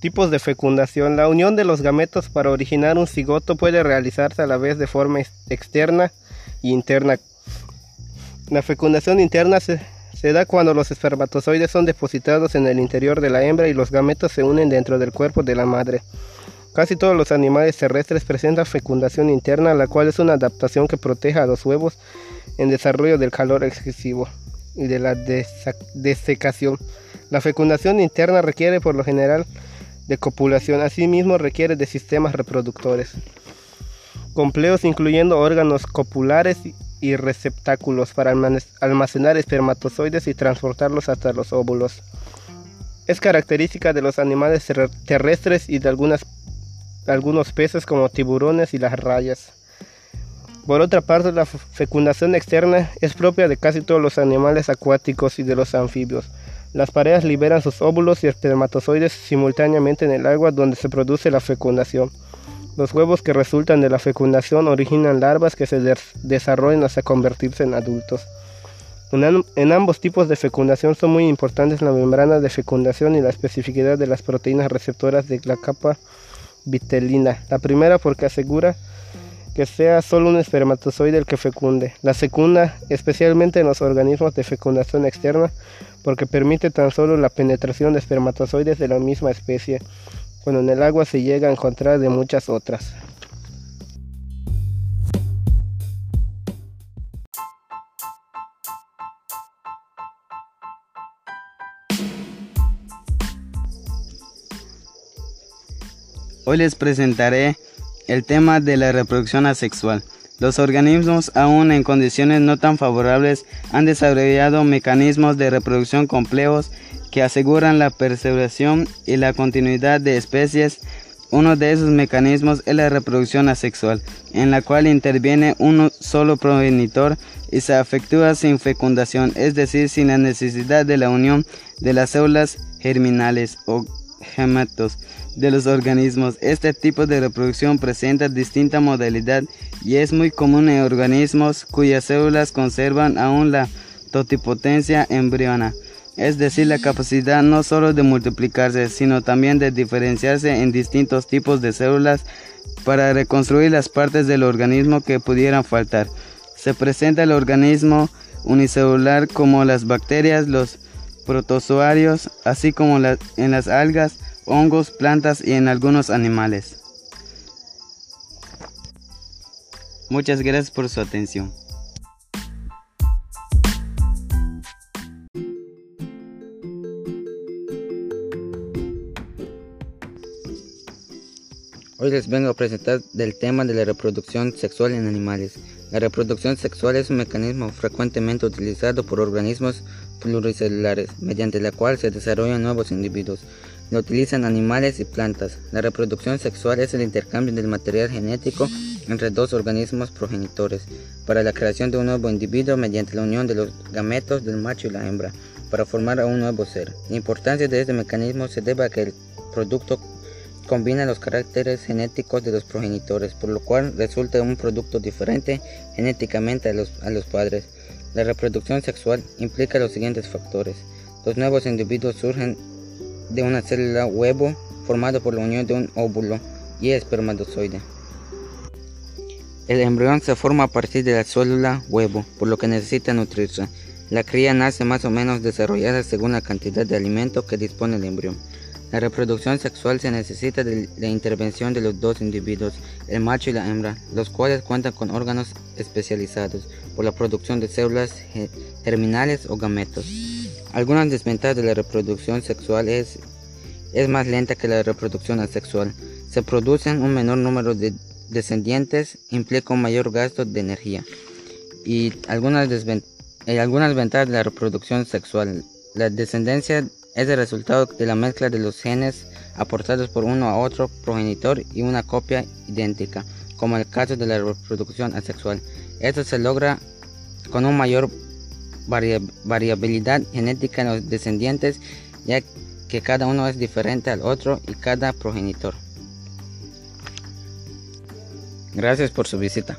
Tipos de fecundación. La unión de los gametos para originar un cigoto puede realizarse a la vez de forma externa e interna. La fecundación interna se, se, da cuando los espermatozoides son depositados en el interior de la hembra y los gametos se unen dentro del cuerpo de la madre. Casi todos los animales terrestres presentan fecundación interna, la cual es una adaptación que protege a los huevos en desarrollo del calor excesivo y de la desecación. La fecundación interna requiere por lo general de copulación, asimismo requiere de sistemas reproductores complejos incluyendo órganos copulares y receptáculos para almacenar espermatozoides y transportarlos hasta los óvulos. Es característica de los animales terrestres y de algunos peces como tiburones y las rayas. Por otra parte, la fecundación externa es propia de casi todos los animales acuáticos y de los anfibios. Las parejas liberan sus óvulos y espermatozoides simultáneamente en el agua donde se produce la fecundación. Los huevos que resultan de la fecundación originan larvas que se desarrollan hasta convertirse en adultos. En, ambos tipos de fecundación son muy importantes la membrana de fecundación y la especificidad de las proteínas receptoras de la capa vitelina. La primera porque asegura que sea solo un espermatozoide el que fecunde. La segunda, especialmente en los organismos de fecundación externa, porque permite tan solo la penetración de espermatozoides de la misma especie, cuando en el agua se llega a encontrar de muchas otras. Hoy les presentaré el tema de la reproducción asexual. Los organismos, aún en condiciones no tan favorables, han desarrollado mecanismos de reproducción complejos que aseguran la preservación y la continuidad de especies. Uno de esos mecanismos es la reproducción asexual, en la cual interviene un solo progenitor y se efectúa sin fecundación, es decir, sin la necesidad de la unión de las células germinales o gemetos de los organismos. Este tipo de reproducción presenta distinta modalidad y es muy común en organismos cuyas células conservan aún la totipotencia embriona, es decir, la capacidad no solo de multiplicarse, sino también de diferenciarse en distintos tipos de células para reconstruir las partes del organismo que pudieran faltar. Se presenta el organismo unicelular como las bacterias, los protozoarios, así como en las algas, hongos, plantas y en algunos animales. Muchas gracias por su atención. Hoy les vengo a presentar del tema de la reproducción sexual en animales. La reproducción sexual es un mecanismo frecuentemente utilizado por organismos pluricelulares, mediante la cual se desarrollan nuevos individuos. Lo utilizan animales y plantas. La reproducción sexual es el intercambio del material genético entre dos organismos progenitores para la creación de un nuevo individuo mediante la unión de los gametos del macho y la hembra para formar a un nuevo ser. La importancia de este mecanismo se debe a que el producto combina los caracteres genéticos de los progenitores, por lo cual resulta un producto diferente genéticamente a los, a los padres. La reproducción sexual implica los siguientes factores. Los nuevos individuos surgen de una célula huevo formado por la unión de un óvulo y espermatozoide. El embrión se forma a partir de la célula huevo, por lo que necesita nutrirse. La cría nace más o menos desarrollada según la cantidad de alimento que dispone el embrión. La reproducción sexual se necesita de la intervención de los dos individuos, el macho y la hembra, los cuales cuentan con órganos especializados por la producción de células germinales o gametos. Algunas desventajas de la reproducción sexual es, es más lenta que la reproducción asexual. Se producen un menor número de descendientes, implica un mayor gasto de energía. Y algunas, hay algunas ventajas de la reproducción sexual. La descendencia es el resultado de la mezcla de los genes aportados por uno a otro progenitor y una copia idéntica, como el caso de la reproducción asexual. Esto se logra con un mayor variabilidad genética en los descendientes, ya que cada uno es diferente al otro y cada progenitor. Gracias por su visita.